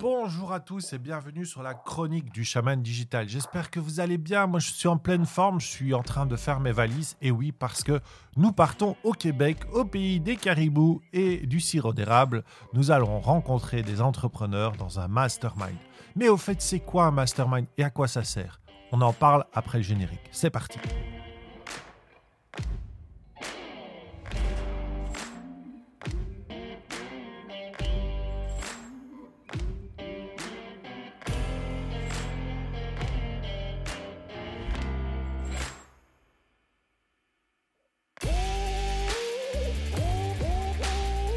Bonjour à tous et bienvenue sur la chronique du chaman digital. J'espère que vous allez bien. Moi, je suis en pleine forme. Je suis en train de faire mes valises. Et oui, parce que nous partons au Québec, au pays des caribous et du sirop d'érable. Nous allons rencontrer des entrepreneurs dans un mastermind. Mais au fait, c'est quoi un mastermind et à quoi ça sert? On en parle après le générique. C'est parti.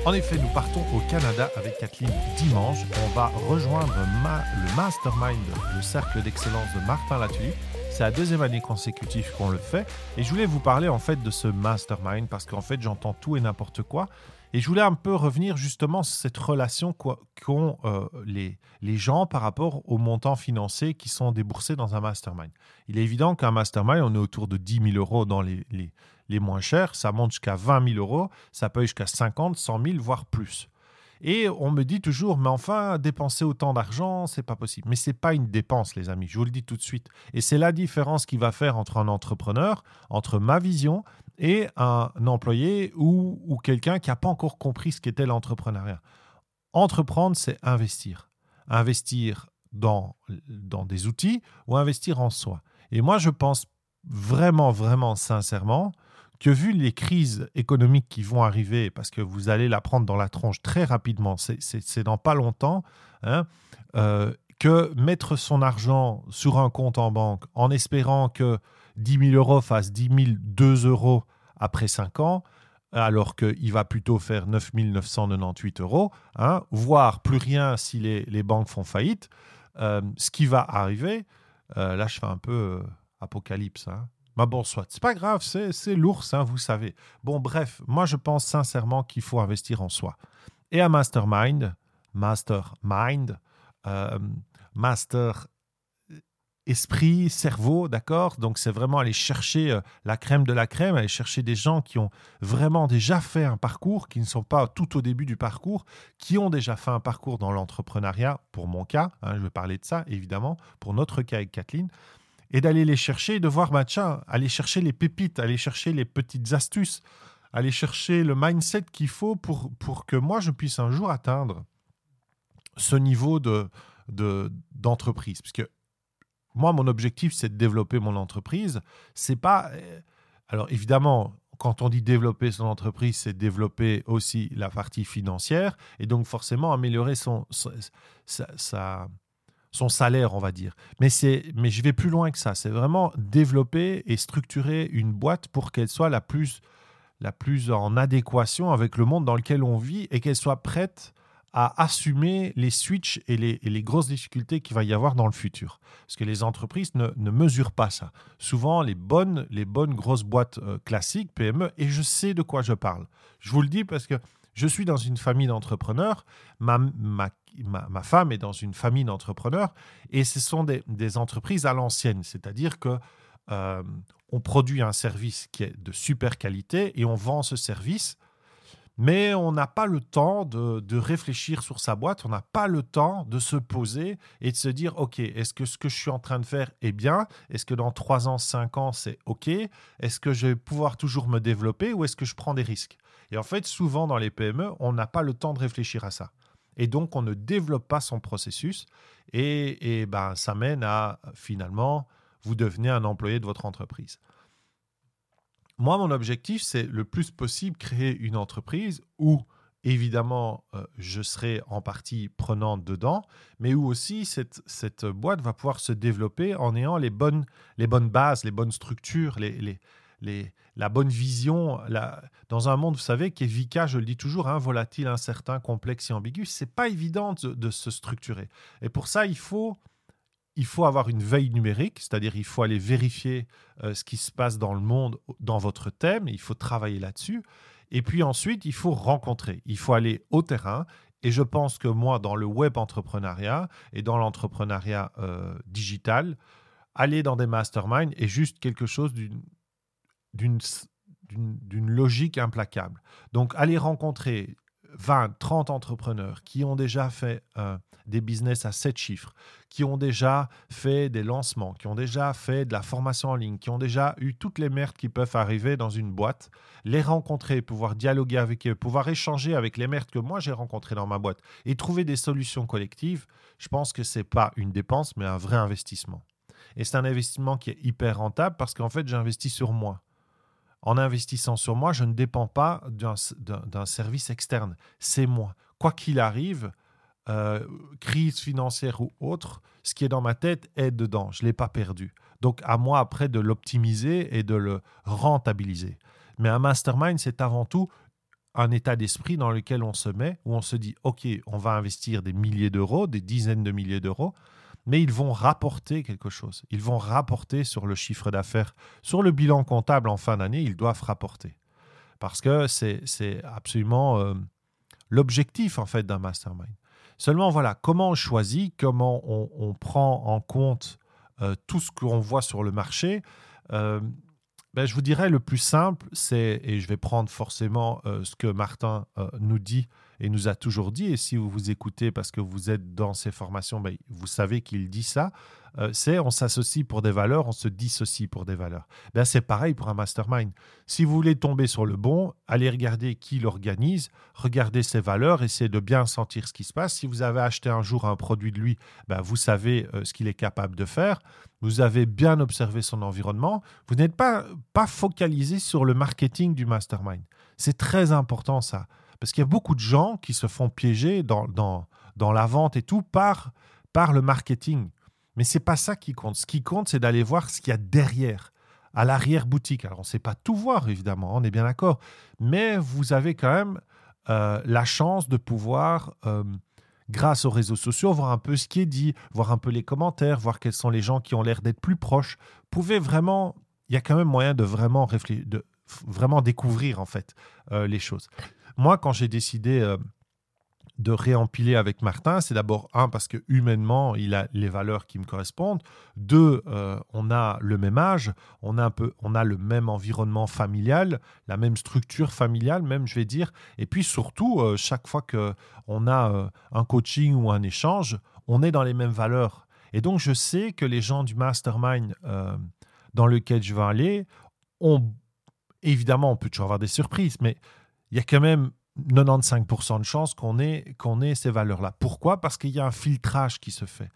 En effet, nous partons au Canada avec Kathleen dimanche. On va rejoindre le mastermind, le cercle d'excellence de Martin Latulippe. C'est la deuxième année consécutive qu'on le fait. Et je voulais vous parler en fait de ce mastermind parce qu'en fait j'entends tout et n'importe quoi. Et je voulais un peu revenir justement sur cette relation qu'ont euh, les, les gens par rapport aux montants financiers qui sont déboursés dans un mastermind. Il est évident qu'un mastermind, on est autour de 10 000 euros dans les, les, les moins chers, ça monte jusqu'à 20 000 euros, ça peut jusqu'à 50, 100 000, voire plus. Et on me dit toujours, mais enfin, dépenser autant d'argent, c'est pas possible. Mais c'est pas une dépense, les amis. Je vous le dis tout de suite. Et c'est la différence qui va faire entre un entrepreneur, entre ma vision et un employé ou, ou quelqu'un qui n'a pas encore compris ce qu'était l'entrepreneuriat. Entreprendre, c'est investir. Investir dans, dans des outils ou investir en soi. Et moi, je pense vraiment, vraiment sincèrement que vu les crises économiques qui vont arriver, parce que vous allez la prendre dans la tronche très rapidement, c'est dans pas longtemps, hein, euh, que mettre son argent sur un compte en banque en espérant que 10 000 euros fassent 10 2 euros après 5 ans, alors qu'il va plutôt faire 9 998 euros, hein, voire plus rien si les, banques font faillite, euh, ce qui va arriver, euh, là je fais un peu apocalypse, hein, bah bon, soit. C'est pas grave, c'est l'ours, hein, vous savez. Bon, bref, moi je pense sincèrement qu'il faut investir en soi. Et à Mastermind, Mastermind, euh, Master esprit, cerveau, d'accord? Donc c'est vraiment aller chercher euh, la crème de la crème, aller chercher des gens qui ont vraiment déjà fait un parcours, qui ne sont pas tout au début du parcours, qui ont déjà fait un parcours dans l'entrepreneuriat, pour mon cas, hein, je vais parler de ça évidemment, pour notre cas avec Kathleen, et d'aller les chercher de voir, bah, aller chercher les pépites, aller chercher les petites astuces, aller chercher le mindset qu'il faut pour, pour que moi, je puisse un jour atteindre ce niveau de, d'entreprise. Parce que moi, mon objectif, c'est de développer mon entreprise. C'est pas. Euh, alors, évidemment, quand on dit développer son entreprise, c'est développer aussi la partie financière et donc forcément améliorer son, sa, son salaire, on va dire. Mais, c'est, mais je vais plus loin que ça. C'est vraiment développer et structurer une boîte pour qu'elle soit la plus, la plus en adéquation avec le monde dans lequel on vit et qu'elle soit prête à assumer les switches et les, les grosses difficultés qu'il va y avoir dans le futur. Parce que les entreprises ne, ne mesurent pas ça. Souvent, les bonnes, les bonnes grosses boîtes euh, classiques, PME, et je sais de quoi je parle. Je vous le dis parce que je suis dans une famille d'entrepreneurs. Ma, ma ma, femme est dans une famille d'entrepreneurs et ce sont des, entreprises à l'ancienne, c'est-à-dire que euh, on produit un service qui est de super qualité et on vend ce service, mais on n'a pas le temps de, réfléchir sur sa boîte, on n'a pas le temps de se poser et de se dire, OK, est-ce que ce que je suis en train de faire est bien? Est-ce que dans 3 ans, 5 ans, c'est OK? Est-ce que je vais pouvoir toujours me développer ou est-ce que je prends des risques? Et en fait, souvent dans les PME, on n'a pas le temps de réfléchir à ça. Et donc, on ne développe pas son processus. Et, ben, ça mène à, finalement, vous devenez un employé de votre entreprise. Moi, mon objectif, c'est le plus possible créer une entreprise où, évidemment, euh, je serai en partie prenante dedans, mais où aussi cette, boîte va pouvoir se développer en ayant les bonnes, les bonnes bases, les bonnes structures, les, la bonne vision. dans un monde, vous savez, qui est VICA, je le dis toujours, hein, volatile, incertain, complexe et ambigu, c'est pas évident de, se structurer. Et pour ça, il faut, il faut avoir une veille numérique, c'est-à-dire il faut aller vérifier euh, ce qui se passe dans le monde, dans votre thème, il faut travailler là-dessus. Et puis ensuite, il faut rencontrer, il faut aller au terrain. Et je pense que moi, dans le web entrepreneuriat et dans l'entrepreneuriat euh, digital, aller dans des masterminds est juste quelque chose d'une d'une logique implacable. Donc, aller rencontrer 20, 30 entrepreneurs qui ont déjà fait euh, des business à 7 chiffres, qui ont déjà fait des lancements, qui ont déjà fait de la formation en ligne, qui ont déjà eu toutes les merdes qui peuvent arriver dans une boîte, les rencontrer, pouvoir dialoguer avec eux, pouvoir échanger avec les merdes que moi j'ai rencontrées dans ma boîte et trouver des solutions collectives, je pense que ce n'est pas une dépense, mais un vrai investissement. Et c'est un investissement qui est hyper rentable parce qu'en fait, j'investis sur moi en investissant sur moi, je ne dépends pas d'un service externe. C'est moi. Quoi qu'il arrive, euh, crise financière ou autre, ce qui est dans ma tête est dedans. Je ne l'ai pas perdu. Donc à moi après de l'optimiser et de le rentabiliser. Mais un mastermind, c'est avant tout un état d'esprit dans lequel on se met, où on se dit, OK, on va investir des milliers d'euros, des dizaines de milliers d'euros, mais ils vont rapporter quelque chose. Ils vont rapporter sur le chiffre d'affaires, sur le bilan comptable en fin d'année, ils doivent rapporter. Parce que c'est absolument euh, l'objectif en fait d'un mastermind. Seulement voilà, comment on choisit, comment on, prend en compte euh, tout ce qu'on voit sur le marché. Euh, ben, je vous dirais le plus simple, c'est, et je vais prendre forcément ce que Martin nous dit et nous a toujours dit, et si vous vous écoutez parce que vous êtes dans ces formations, ben, vous savez qu'il dit ça, euh, c'est on s'associe pour des valeurs, on se dissocie pour des valeurs. Ben, c'est pareil pour un mastermind. Si vous voulez tomber sur le bon, allez regarder qui l'organise, regardez ses valeurs, essayez de bien sentir ce qui se passe. Si vous avez acheté un jour un produit de lui, ben, vous savez euh, ce qu'il est capable de faire. Vous avez bien observé son environnement. Vous n'êtes pas, pas focalisé sur le marketing du mastermind. C'est très important ça. Parce qu'il y a beaucoup de gens qui se font piéger dans, dans, dans la vente et tout par, par le marketing. Mais c'est pas ça qui compte. Ce qui compte, c'est d'aller voir ce qu'il y a derrière, à l'arrière-boutique. Alors, on ne sait pas tout voir, évidemment, on est bien d'accord. Mais vous avez quand même euh, la chance de pouvoir, euh, grâce aux réseaux sociaux, voir un peu ce qui est dit, voir un peu les commentaires, voir quels sont les gens qui ont l'air d'être plus proches. Pouvez vraiment... Il y a quand même moyen de vraiment, réfléchir, vraiment découvrir, en fait, euh, les choses. Moi, quand j'ai décidé euh, de réempiler avec Martin, c'est d'abord un parce que humainement, il a les valeurs qui me correspondent. Deux, euh, on a le même âge, on a un peu, on a le même environnement familial, la même structure familiale, même je vais dire. Et puis surtout, chaque fois que on a un coaching ou un échange, on est dans les mêmes valeurs. Et donc, je sais que les gens du mastermind dans lequel je vais aller ont évidemment, on peut toujours avoir des surprises, mais il y a quand même 95% de chances qu'on ait, ces valeurs-là. Pourquoi? Parce qu'il y a un filtrage qui se fait.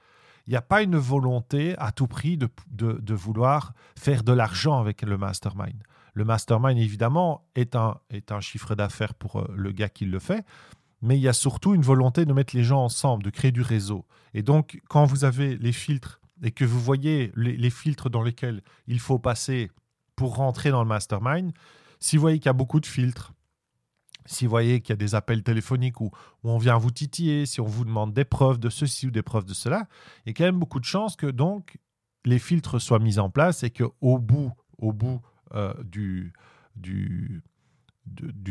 Il n'y a pas une volonté à tout prix de, vouloir faire de l'argent avec le mastermind. Le mastermind, évidemment, est un, est un chiffre d'affaires pour euh, le gars qui le fait, mais il y a surtout une volonté de mettre les gens ensemble, de créer du réseau. Et donc, quand vous avez les filtres et que vous voyez les, les filtres dans lesquels il faut passer pour rentrer dans le mastermind, si vous voyez qu'il y a beaucoup de filtres, si vous voyez qu'il y a des appels téléphoniques où, on vient vous titiller, si on vous demande des preuves de ceci ou des preuves de cela, il y a quand même beaucoup de chances que donc les filtres soient mis en place et qu'au bout, au bout euh, du,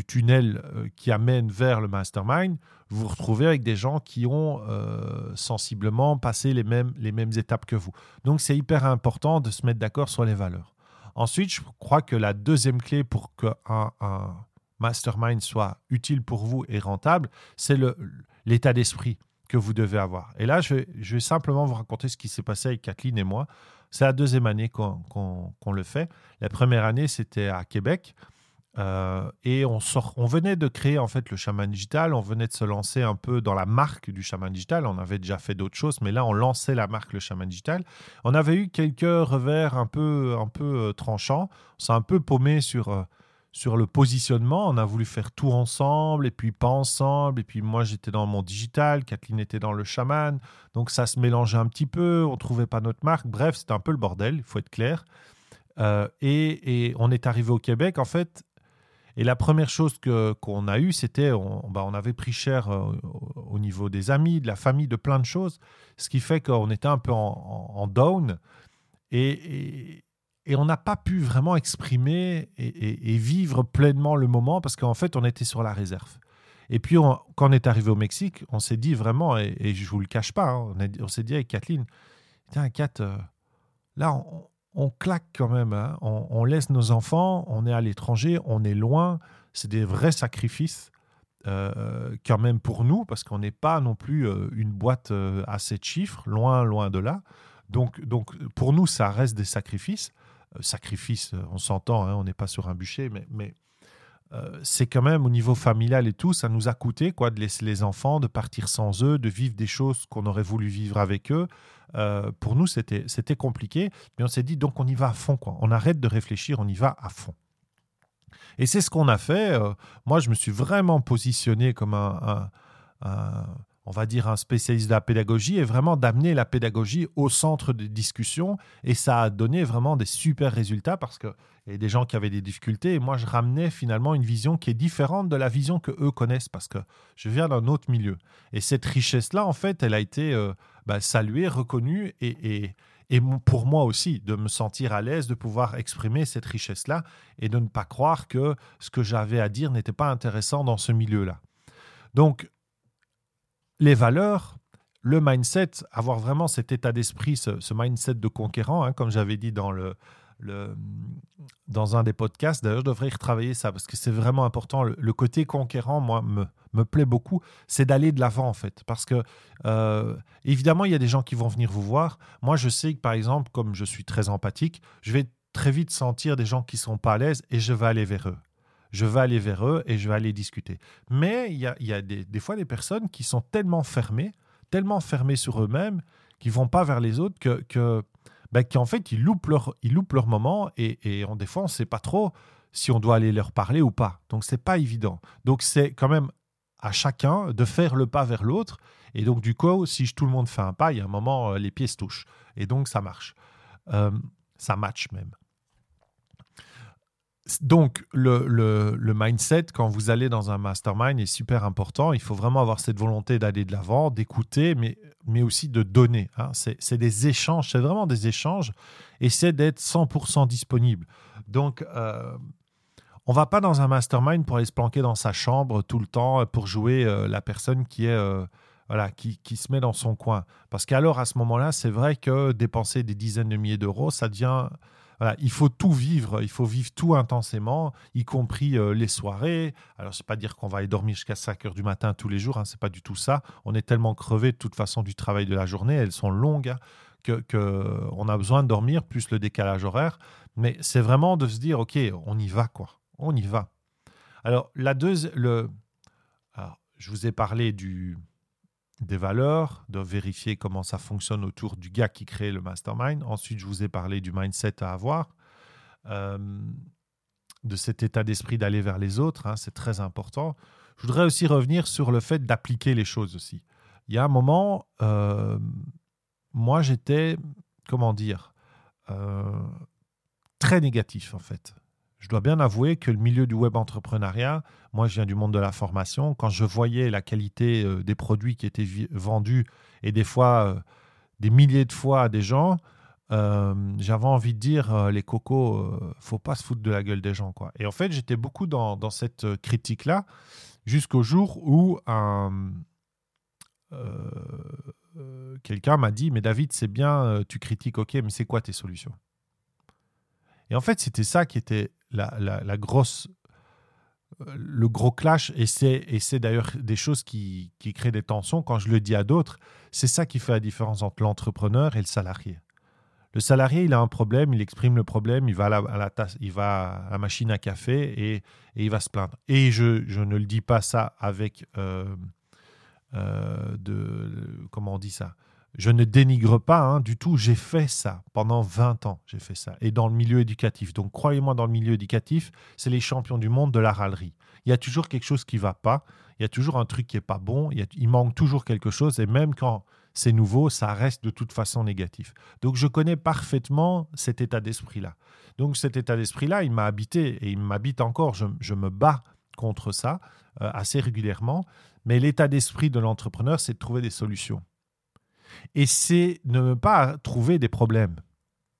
tunnel euh, qui amène vers le mastermind, vous vous retrouvez avec des gens qui ont euh, sensiblement passé les mêmes, les mêmes étapes que vous. Donc c'est hyper important de se mettre d'accord sur les valeurs. Ensuite, je crois que la deuxième clé pour qu'un un mastermind soit utile pour vous et rentable, c'est l'état d'esprit que vous devez avoir. Et là, je vais, simplement vous raconter ce qui s'est passé avec Kathleen et moi. C'est la deuxième année qu'on le fait. La première année, c'était à Québec. Euh, et on, sort, on venait de créer en fait le chaman digital, on venait de se lancer un peu dans la marque du chaman digital. On avait déjà fait d'autres choses, mais là on lançait la marque le chaman digital. On avait eu quelques revers un peu, un peu euh, tranchants. On s'est un peu paumé sur, euh, sur le positionnement, on a voulu faire tout ensemble et puis pas ensemble. Et puis moi, j'étais dans mon digital, Kathleen était dans le chaman. Donc ça se mélangeait un petit peu, on trouvait pas notre marque. Bref, c'était un peu le bordel, il faut être clair. Euh, et, on est arrivé au Québec, en fait. Et la première chose que, qu'on a eue, c'était, on, bah, on avait pris cher euh, au niveau des amis, de la famille, de plein de choses. Ce qui fait qu'on était un peu en, down. et, et on n'a pas pu vraiment exprimer et, vivre pleinement le moment parce qu'en fait, on était sur la réserve. Et puis, quand on est arrivé au Mexique, on s'est dit vraiment, et, je ne vous le cache pas, hein, on, s'est dit avec Kathleen, tiens, Kat, euh, là, on, claque quand même. Hein. on, laisse nos enfants, on est à l'étranger, on est loin, c'est des vrais sacrifices. euh, quand même pour nous, parce qu'on n'est pas non plus euh, une boîte à sept chiffres, loin, loin de là. Donc, donc pour nous, ça reste des sacrifices. sacrifices, on s'entend, hein, on n'est pas sur un bûcher, mais, mais c'est quand même au niveau familial et tout, ça nous a coûté quoi, de laisser les enfants, de partir sans eux, de vivre des choses qu'on aurait voulu vivre avec eux. pour nous, c'était compliqué, mais on s'est dit, donc on y va à fond. Quoi. On arrête de réfléchir, on y va à fond. Et c'est ce qu'on a fait. Euh, moi, je me suis vraiment positionné comme un, on va dire, un spécialiste de la pédagogie et vraiment d'amener la pédagogie au centre de discussion. Et ça a donné vraiment des super résultats parce qu'il y a des gens qui avaient des difficultés. Et moi, je ramenais finalement une vision qui est différente de la vision que eux connaissent parce que je viens d'un autre milieu. Et cette richesse-là, en fait, elle a été euh, bah, saluée, reconnue et, et et pour moi aussi, de me sentir à l'aise, de pouvoir exprimer cette richesse-là et de ne pas croire que ce que j'avais à dire n'était pas intéressant dans ce milieu-là. Donc, les valeurs, le mindset, avoir vraiment cet état d'esprit, ce, mindset de conquérant, hein, comme j'avais dit dans le, dans un des podcasts. D'ailleurs, je devrais retravailler ça parce que c'est vraiment important. Le, côté conquérant, moi, me, me plaît beaucoup. C'est d'aller de l'avant, en fait. Parce que, euh, évidemment, il y a des gens qui vont venir vous voir. Moi, je sais que, par exemple, comme je suis très empathique, je vais très vite sentir des gens qui sont pas à l'aise et je vais aller vers eux. Je vais aller vers eux et je vais aller discuter. Mais il y a, des, fois des personnes qui sont tellement fermées, tellement fermées sur eux-mêmes, qui vont pas vers les autres que, que qu'en fait, ils loupent leur, ils leur moment et, et on, des fois, on ne sait pas trop si on doit aller leur parler ou pas. Donc, c'est pas évident. Donc, c'est quand même à chacun de faire le pas vers l'autre. Et donc, du coup, si tout le monde fait un pas, il y a un moment, euh, les pieds se touchent. Et donc, ça marche. Euh, ça match même. Donc, le, le, mindset, quand vous allez dans un mastermind, est super important. Il faut vraiment avoir cette volonté d'aller de l'avant, d'écouter, mais, mais aussi de donner. Hein. C'est des échanges, c'est vraiment des échanges, et c'est d'être 100% disponible. Donc, euh, on va pas dans un mastermind pour aller se planquer dans sa chambre tout le temps pour jouer euh, la personne qui est... Euh, voilà, qui, qui, se met dans son coin. Parce qu'alors, à ce moment-là, c'est vrai que dépenser des dizaines de milliers d'euros, ça devient il faut tout vivre, il faut vivre tout intensément, y compris euh, les soirées. Alors, c'est pas dire qu'on va aller dormir jusqu'à 5 heures du matin tous les jours, hein, c'est pas du tout ça. On est tellement crevé de toute façon du travail de la journée, elles sont longues, hein, a besoin de dormir, plus le décalage horaire. Mais c'est vraiment de se dire, OK, on y va, quoi. On y va. Alors, la deuxième, le, je vous ai parlé du, des valeurs, de vérifier comment ça fonctionne autour du gars qui crée le mastermind. Ensuite, je vous ai parlé du mindset à avoir, euh, de cet état d'esprit d'aller vers les autres, hein, c'est très important. Je voudrais aussi revenir sur le fait d'appliquer les choses aussi. Il y a un moment, euh, moi j'étais, comment dire, euh, très négatif en fait je dois bien avouer que le milieu du web entrepreneuriat, moi je viens du monde de la formation, quand je voyais la qualité euh, des produits qui étaient vendus et des fois euh, des milliers de fois à des gens, euh, j'avais envie de dire les cocos, faut pas se foutre de la gueule des gens quoi. Et en fait j'étais beaucoup dans, cette critique là jusqu'au jour où un quelqu'un m'a dit mais David c'est bien tu critiques ok mais c'est quoi tes solutions? Et en fait, c'était ça qui était la, grosse, euh, le gros clash. Et c'est d'ailleurs des choses qui, créent des tensions. Quand je le dis à d'autres, c'est ça qui fait la différence entre l'entrepreneur et le salarié. Le salarié, il a un problème, il exprime le problème, il va à la, tasse, il va à la machine à café et, il va se plaindre. Et je, je, ne le dis pas ça avec euh, euh, de comment on dit ça? Je ne dénigre pas hein, du tout, j'ai fait ça pendant 20 ans, j'ai fait ça, et dans le milieu éducatif. Donc croyez-moi, dans le milieu éducatif, c'est les champions du monde de la râlerie. Il y a toujours quelque chose qui va pas, il y a toujours un truc qui est pas bon, il, manque toujours quelque chose, et même quand c'est nouveau, ça reste de toute façon négatif. Donc je connais parfaitement cet état d'esprit-là. Donc cet état d'esprit-là, il m'a habité et il m'habite encore. Je, me bats contre ça euh, assez régulièrement. Mais l'état d'esprit de l'entrepreneur, c'est de trouver des solutions. Et c'est ne pas trouver des problèmes,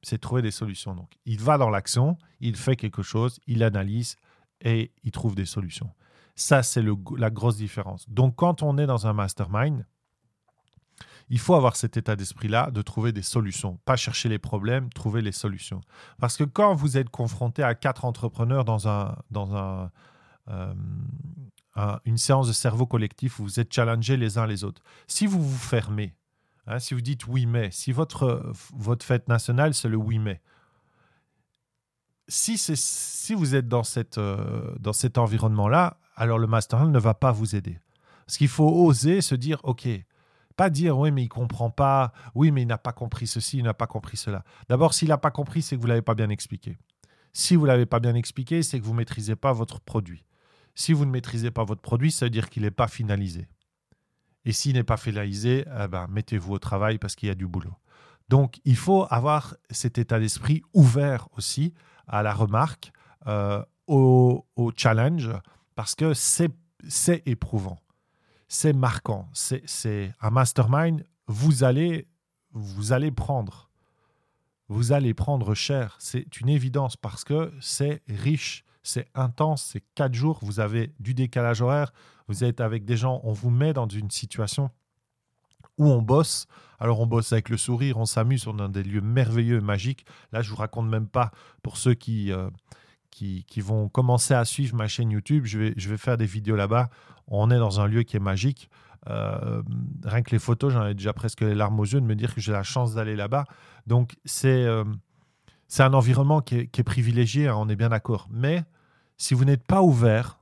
c'est trouver des solutions. Donc, il va dans l'action, il fait quelque chose, il analyse et il trouve des solutions. Ça, c'est la grosse différence. Donc, quand on est dans un mastermind, il faut avoir cet état d'esprit-là de trouver des solutions, pas chercher les problèmes, trouver les solutions. Parce que quand vous êtes confronté à quatre entrepreneurs dans un, dans un, euh, une séance de cerveau collectif où vous êtes challengés les uns les autres. Si vous vous fermez, hein, si vous dites oui mais, si votre, votre fête nationale c'est le oui mai, si, si vous êtes dans, cette, euh, dans cet environnement-là, alors le mastermind ne va pas vous aider. Parce qu'il faut oser se dire, OK, pas dire, oui, mais il comprend pas, oui, mais il n'a pas compris ceci, il n'a pas compris cela. D'abord, s'il n'a pas compris, c'est que vous ne l'avez pas bien expliqué. Si vous ne l'avez pas bien expliqué, c'est que vous ne maîtrisez pas votre produit. Si vous ne maîtrisez pas votre produit, ça veut dire qu'il n'est pas finalisé. Et s'il n'est pas finalisé, eh ben, mettez-vous au travail parce qu'il y a du boulot. Donc, il faut avoir cet état d'esprit ouvert aussi à la remarque, euh, au, challenge, parce que c'est éprouvant, c'est marquant, c'est un mastermind, vous allez, vous allez prendre, vous allez prendre cher, c'est une évidence parce que c'est riche, c'est intense, c'est quatre jours, vous avez du décalage horaire, vous êtes avec des gens, on vous met dans une situation où on bosse. Alors on bosse avec le sourire, on s'amuse, on est dans des lieux merveilleux, magiques. Là, je vous raconte même pas pour ceux qui, euh, qui, vont commencer à suivre ma chaîne YouTube. Je vais, je vais faire des vidéos là-bas. On est dans un lieu qui est magique. Euh, rien que les photos, j'en ai déjà presque les larmes aux yeux de me dire que j'ai la chance d'aller là-bas. Donc c'est euh, c'est un environnement qui est, privilégié, hein, on est bien d'accord. Mais si vous n'êtes pas ouvert,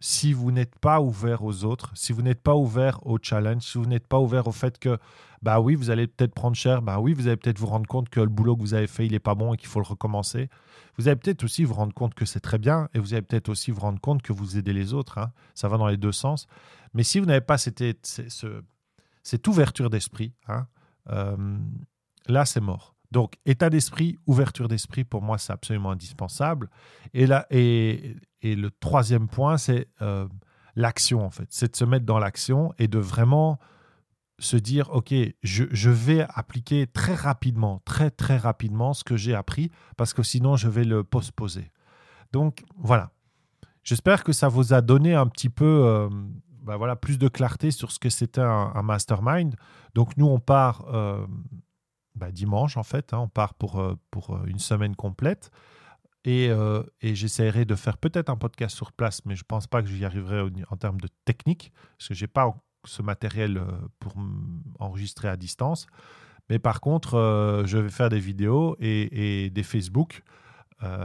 si vous n'êtes pas ouvert aux autres, si vous n'êtes pas ouvert au challenge, si vous n'êtes pas ouvert au fait que, bah oui, vous allez peut-être prendre cher, bah oui, vous allez peut-être vous rendre compte que le boulot que vous avez fait, il n'est pas bon et qu'il faut le recommencer. Vous allez peut-être aussi vous rendre compte que c'est très bien et vous allez peut-être aussi vous rendre compte que vous aidez les autres. Hein. Ça va dans les deux sens. Mais si vous n'avez pas cette, ouverture d'esprit, hein, euh, là, c'est mort. Donc, état d'esprit, ouverture d'esprit, pour moi, c'est absolument indispensable. Et, là, et, et le troisième point, c'est euh, l'action, en fait. C'est de se mettre dans l'action et de vraiment se dire, OK, je, je, vais appliquer très rapidement, très, très rapidement ce que j'ai appris, parce que sinon, je vais le postposer. Donc, voilà. J'espère que ça vous a donné un petit peu... Euh, bah voilà, plus de clarté sur ce que c'était un, mastermind. Donc nous, on part euh, bah, dimanche, en fait. Hein, on part pour, pour une semaine complète. Euh, et, j'essaierai de faire peut-être un podcast sur place, mais je ne pense pas que j'y arriverai en termes de technique, parce que je n'ai pas ce matériel euh, pour enregistrer à distance. Mais par contre, euh, je vais faire des vidéos et, des Facebook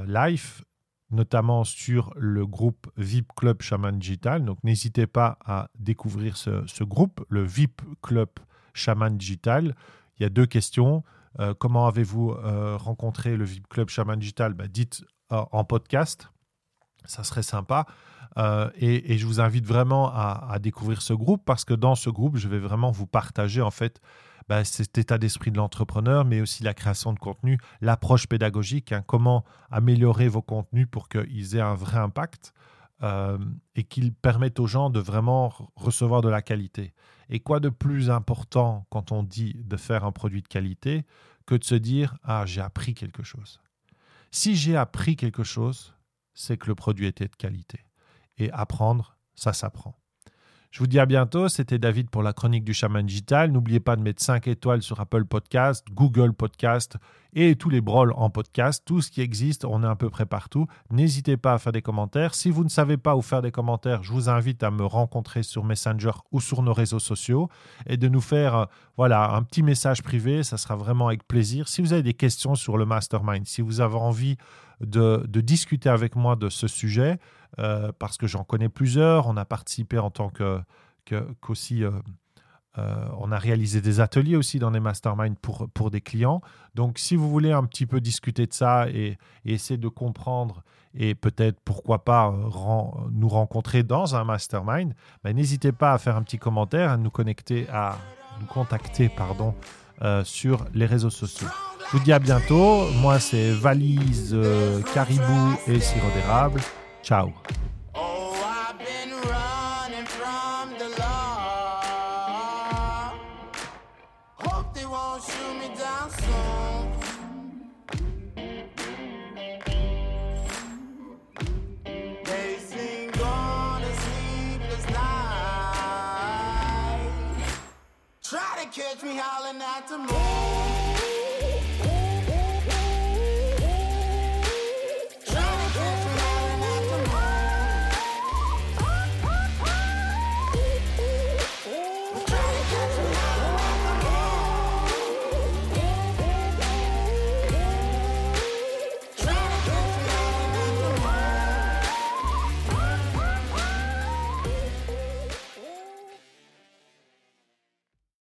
live, notamment sur le groupe VIP Club Shaman Digital. Donc n'hésitez pas à découvrir ce, ce, groupe, le VIP Club Shaman Digital. Il y a deux questions. Euh, comment avez-vous euh, rencontré le VIP Club Shaman Digital? Bah, Dites euh, en podcast, ça serait sympa. Et, je vous invite vraiment à, découvrir ce groupe parce que dans ce groupe, je vais vraiment vous partager en fait bah, cet état d'esprit de l'entrepreneur, mais aussi la création de contenu, l'approche pédagogique, hein, comment améliorer vos contenus pour qu'ils aient un vrai impact. Et qu'ils permettent aux gens de vraiment recevoir de la qualité. Et quoi de plus important quand on dit de faire un produit de qualité que de se dire Ah, j'ai appris quelque chose. Si j'ai appris quelque chose, c'est que le produit était de qualité. Et apprendre, ça s'apprend. Je vous dis à bientôt. C'était David pour la chronique du chaman digital. N'oubliez pas de mettre 5 étoiles sur Apple Podcast, Google Podcast et tous les brols en podcast. Tout ce qui existe, on est à peu près partout. N'hésitez pas à faire des commentaires. Si vous ne savez pas où faire des commentaires, je vous invite à me rencontrer sur Messenger ou sur nos réseaux sociaux et de nous faire euh, voilà, un petit message privé. Ça sera vraiment avec plaisir. Si vous avez des questions sur le mastermind, si vous avez envie de, discuter avec moi de ce sujet, euh, parce que j'en connais plusieurs. On a participé en tant que, qu'aussi. Euh, euh, on a réalisé des ateliers aussi dans les masterminds pour, pour des clients. Donc, si vous voulez un petit peu discuter de ça et, essayer de comprendre et peut-être, pourquoi pas, nous rencontrer dans un mastermind, ben, n'hésitez pas à faire un petit commentaire, à nous connecter, à nous contacter, pardon, sur les réseaux sociaux. Je vous dis à bientôt. Moi, c'est Valise, Caribou et Sirop d'érable. Ciao. Catch me howling at the moon.